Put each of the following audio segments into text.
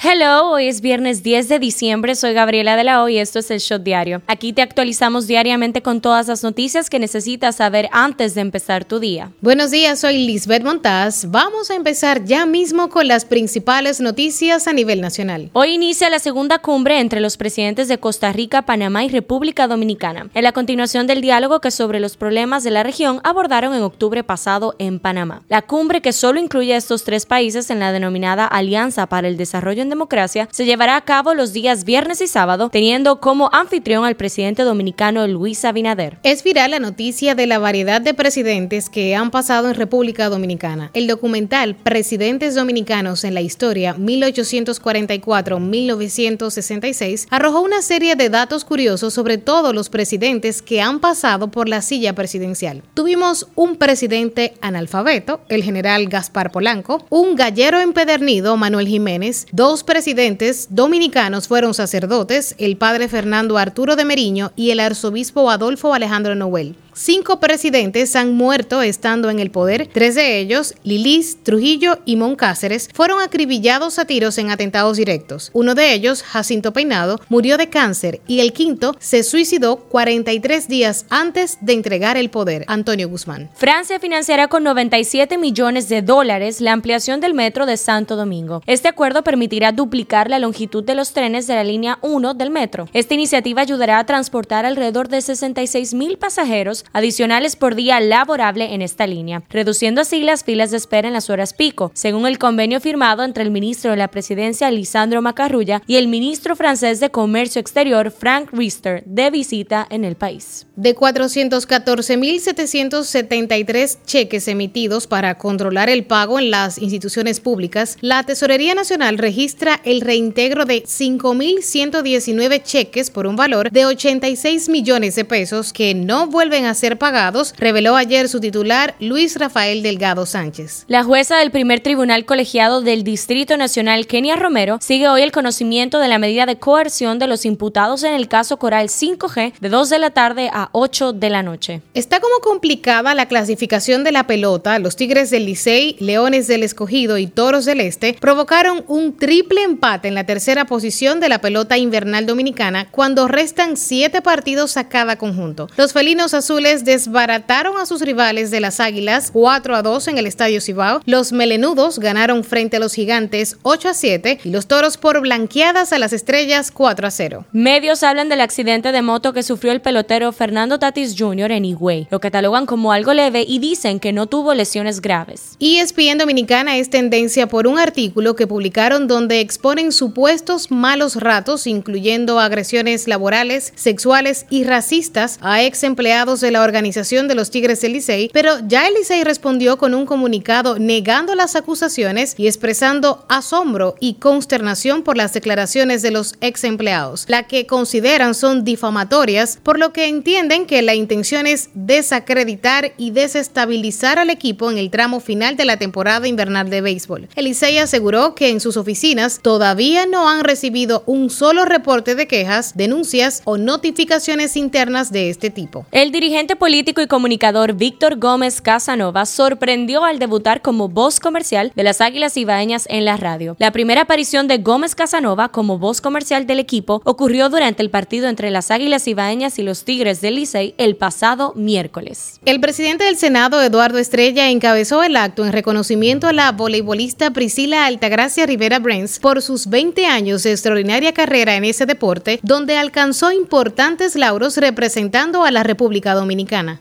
Hello, hoy es viernes 10 de diciembre, soy Gabriela de la O y esto es el Shot Diario. Aquí te actualizamos diariamente con todas las noticias que necesitas saber antes de empezar tu día. Buenos días, soy Lisbeth Montaz. Vamos a empezar ya mismo con las principales noticias a nivel nacional. Hoy inicia la segunda cumbre entre los presidentes de Costa Rica, Panamá y República Dominicana, en la continuación del diálogo que sobre los problemas de la región abordaron en octubre pasado en Panamá. La cumbre que solo incluye a estos tres países en la denominada Alianza para el Desarrollo democracia se llevará a cabo los días viernes y sábado, teniendo como anfitrión al presidente dominicano Luis Abinader. Es viral la noticia de la variedad de presidentes que han pasado en República Dominicana. El documental Presidentes Dominicanos en la Historia 1844-1966 arrojó una serie de datos curiosos sobre todos los presidentes que han pasado por la silla presidencial. Tuvimos un presidente analfabeto, el general Gaspar Polanco, un gallero empedernido, Manuel Jiménez, dos presidentes dominicanos fueron sacerdotes, el padre Fernando Arturo de Meriño y el arzobispo Adolfo Alejandro Noel. Cinco presidentes han muerto estando en el poder. Tres de ellos, Lilis, Trujillo y Moncáceres, fueron acribillados a tiros en atentados directos. Uno de ellos, Jacinto Peinado, murió de cáncer y el quinto se suicidó 43 días antes de entregar el poder, Antonio Guzmán. Francia financiará con 97 millones de dólares la ampliación del metro de Santo Domingo. Este acuerdo permitirá duplicar la longitud de los trenes de la línea 1 del metro. Esta iniciativa ayudará a transportar alrededor de 66 mil pasajeros adicionales por día laborable en esta línea, reduciendo así las filas de espera en las horas pico, según el convenio firmado entre el ministro de la Presidencia Lisandro Macarrulla y el ministro francés de Comercio Exterior Frank Riester de visita en el país. De 414.773 cheques emitidos para controlar el pago en las instituciones públicas, la Tesorería Nacional registra el reintegro de 5.119 cheques por un valor de 86 millones de pesos que no vuelven a ser pagados, reveló ayer su titular Luis Rafael Delgado Sánchez. La jueza del primer tribunal colegiado del Distrito Nacional, Kenia Romero, sigue hoy el conocimiento de la medida de coerción de los imputados en el caso Coral 5G de 2 de la tarde a 8 de la noche. Está como complicada la clasificación de la pelota. Los Tigres del Licey, Leones del Escogido y Toros del Este provocaron un triple empate en la tercera posición de la pelota invernal dominicana cuando restan siete partidos a cada conjunto. Los felinos azules desbarataron a sus rivales de las Águilas 4 a 2 en el Estadio Cibao. Los melenudos ganaron frente a los gigantes 8 a 7 y los toros por blanqueadas a las estrellas 4 a 0. Medios hablan del accidente de moto que sufrió el pelotero Fernando Tatis Jr. en Higüey. Lo catalogan como algo leve y dicen que no tuvo lesiones graves. ESPN Dominicana es tendencia por un artículo que publicaron donde exponen supuestos malos ratos, incluyendo agresiones laborales, sexuales y racistas a ex empleados de la organización de los Tigres del Licey, pero ya el Licey respondió con un comunicado negando las acusaciones y expresando asombro y consternación por las declaraciones de los ex empleados, la que consideran son difamatorias, por lo que entienden que la intención es desacreditar y desestabilizar al equipo en el tramo final de la temporada invernal de béisbol. El Licey aseguró que en sus oficinas todavía no han recibido un solo reporte de quejas, denuncias o notificaciones internas de este tipo. El dirigente político y comunicador Víctor Gómez Casanova sorprendió al debutar como voz comercial de las Águilas Ibaeñas en la radio. La primera aparición de Gómez Casanova como voz comercial del equipo ocurrió durante el partido entre las Águilas Ibaeñas y los Tigres del Licey el pasado miércoles. El presidente del Senado, Eduardo Estrella, encabezó el acto en reconocimiento a la voleibolista Priscila Altagracia Rivera Brens por sus 20 años de extraordinaria carrera en ese deporte, donde alcanzó importantes lauros representando a la República Dominicana.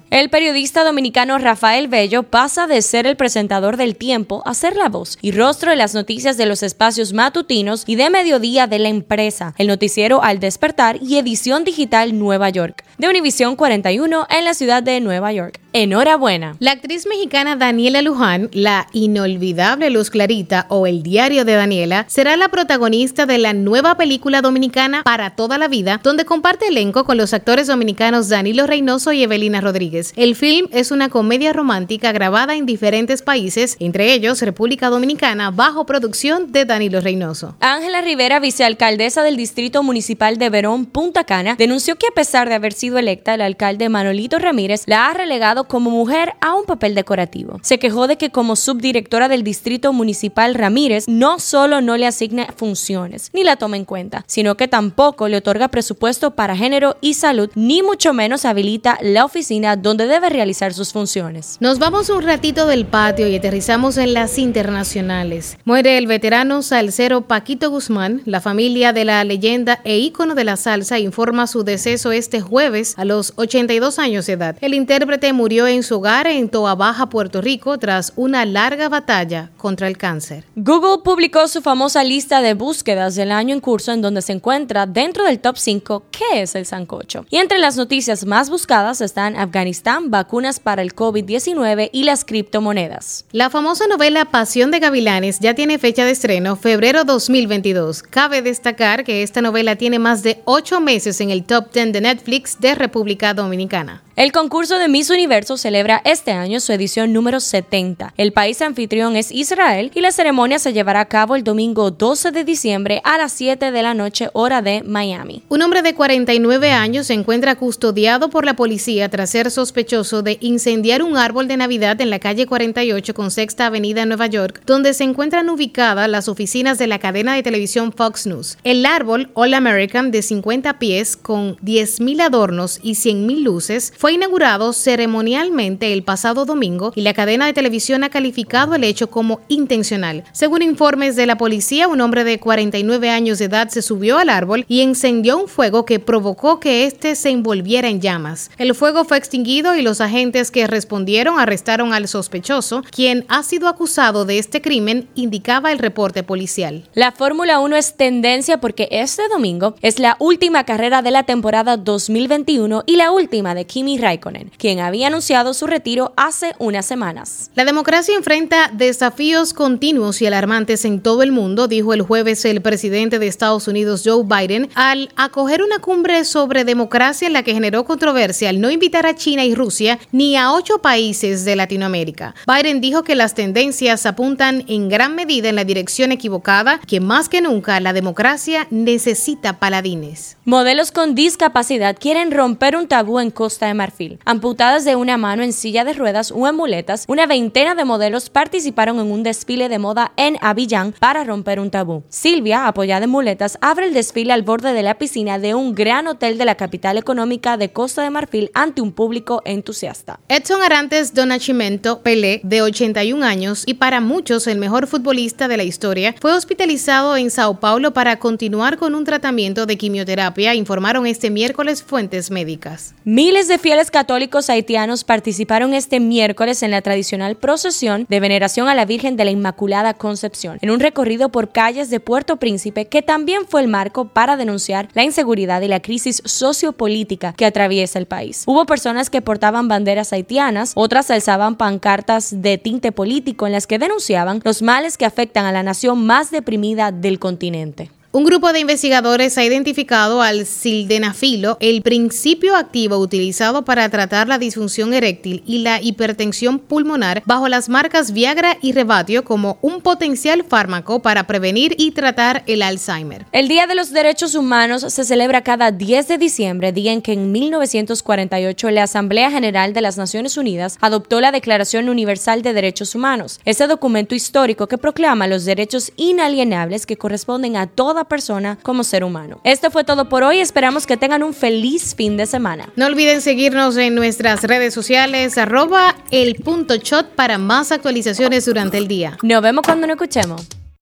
El periodista dominicano Rafael Bello pasa de ser el presentador del tiempo a ser la voz y rostro de las noticias de los espacios matutinos y de mediodía de la empresa, el noticiero Al Despertar y edición digital Nueva York, de Univisión 41 en la ciudad de Nueva York. Enhorabuena. La actriz mexicana Daniela Luján, la inolvidable Luz Clarita o El Diario de Daniela, será la protagonista de la nueva película dominicana Para toda la vida, donde comparte elenco con los actores dominicanos Danilo Reynoso y Evelina Rodríguez. El film es una comedia romántica grabada en diferentes países, entre ellos República Dominicana, bajo producción de Danilo Reynoso. Ángela Rivera, vicealcaldesa del Distrito Municipal de Verón, Punta Cana, denunció que a pesar de haber sido electa, el alcalde Manolito Ramírez la ha relegado como mujer a un papel decorativo. Se quejó de que como subdirectora del Distrito Municipal Ramírez no solo no le asigna funciones ni la toma en cuenta, sino que tampoco le otorga presupuesto para género y salud, ni mucho menos habilita la oficina donde debe realizar sus funciones. Nos vamos un ratito del patio y aterrizamos en las internacionales. Muere el veterano salsero Paquito Guzmán. La familia de la leyenda e ícono de la salsa informa su deceso este jueves a los 82 años de edad. El intérprete murió en su hogar en Toa Baja, Puerto Rico, tras una larga batalla contra el cáncer. Google publicó su famosa lista de búsquedas del año en curso en donde se encuentra dentro del top 5 qué es el sancocho. Y entre las noticias más buscadas están Afganistán, vacunas para el COVID-19 y las criptomonedas. La famosa novela Pasión de Gavilanes ya tiene fecha de estreno, febrero 2022. Cabe destacar que esta novela tiene más de ocho meses en el top 10 de Netflix de República Dominicana. El concurso de Miss Universo celebra este año su edición número 70. El país anfitrión es Israel y la ceremonia se llevará a cabo el domingo 12 de diciembre a las 7 de la noche hora de Miami. Un hombre de 49 años se encuentra custodiado por la policía tras ser sospechoso de incendiar un árbol de Navidad en la calle 48 con Sexta Avenida en Nueva York, donde se encuentran ubicadas las oficinas de la cadena de televisión Fox News. El árbol All American de 50 pies con 10.000 adornos y 100.000 luces fue inaugurado ceremonialmente el pasado domingo y la cadena de televisión ha calificado el hecho como intencional. Según informes de la policía, un hombre de 49 años de edad se subió al árbol y encendió un fuego que provocó que éste se envolviera en llamas. El fuego fue extinguido y los agentes que respondieron arrestaron al sospechoso, quien ha sido acusado de este crimen, indicaba el reporte policial. La Fórmula 1 es tendencia porque este domingo es la última carrera de la temporada 2021 y la última de Kimi Raikkonen, quien había anunciado su retiro hace unas semanas. La democracia enfrenta desafíos continuos y alarmantes en todo el mundo, dijo el jueves el presidente de Estados Unidos Joe Biden al acoger una cumbre sobre democracia en la que generó controversia al no invitar a China y Rusia ni a ocho países de Latinoamérica. Biden dijo que las tendencias apuntan en gran medida en la dirección equivocada, que más que nunca la democracia necesita paladines. Modelos con discapacidad quieren romper un tabú en Costa de Marfil Amputadas de una mano en silla de ruedas o en muletas, una veintena de modelos participaron en un desfile de moda en Abiyán para romper un tabú. Silvia, apoyada en muletas, abre el desfile al borde de la piscina de un gran hotel de la capital económica de Costa de Marfil ante un público entusiasta. Edson Arantes Donachimento Pelé, de 81 años y para muchos el mejor futbolista de la historia, fue hospitalizado en Sao Paulo para continuar con un tratamiento de quimioterapia, informaron este miércoles fuentes médicas. Miles de fieles católicos haitianos participaron este miércoles en la tradicional procesión de veneración a la Virgen de la Inmaculada Concepción, en un recorrido por calles de Puerto Príncipe que también fue el marco para denunciar la inseguridad y la crisis sociopolítica que atraviesa el país. Hubo personas que portaban banderas haitianas, otras alzaban pancartas de tinte político en las que denunciaban los males que afectan a la nación más deprimida del continente. Un grupo de investigadores ha identificado al sildenafilo, el principio activo utilizado para tratar la disfunción eréctil y la hipertensión pulmonar, bajo las marcas Viagra y Rebatio como un potencial fármaco para prevenir y tratar el Alzheimer. El Día de los Derechos Humanos se celebra cada 10 de diciembre, día en que en 1948 la Asamblea General de las Naciones Unidas adoptó la Declaración Universal de Derechos Humanos, ese documento histórico que proclama los derechos inalienables que corresponden a toda persona como ser humano. Esto fue todo por hoy. Esperamos que tengan un feliz fin de semana. No olviden seguirnos en nuestras redes sociales, arroba el punto shot para más actualizaciones durante el día. Nos vemos cuando nos escuchemos.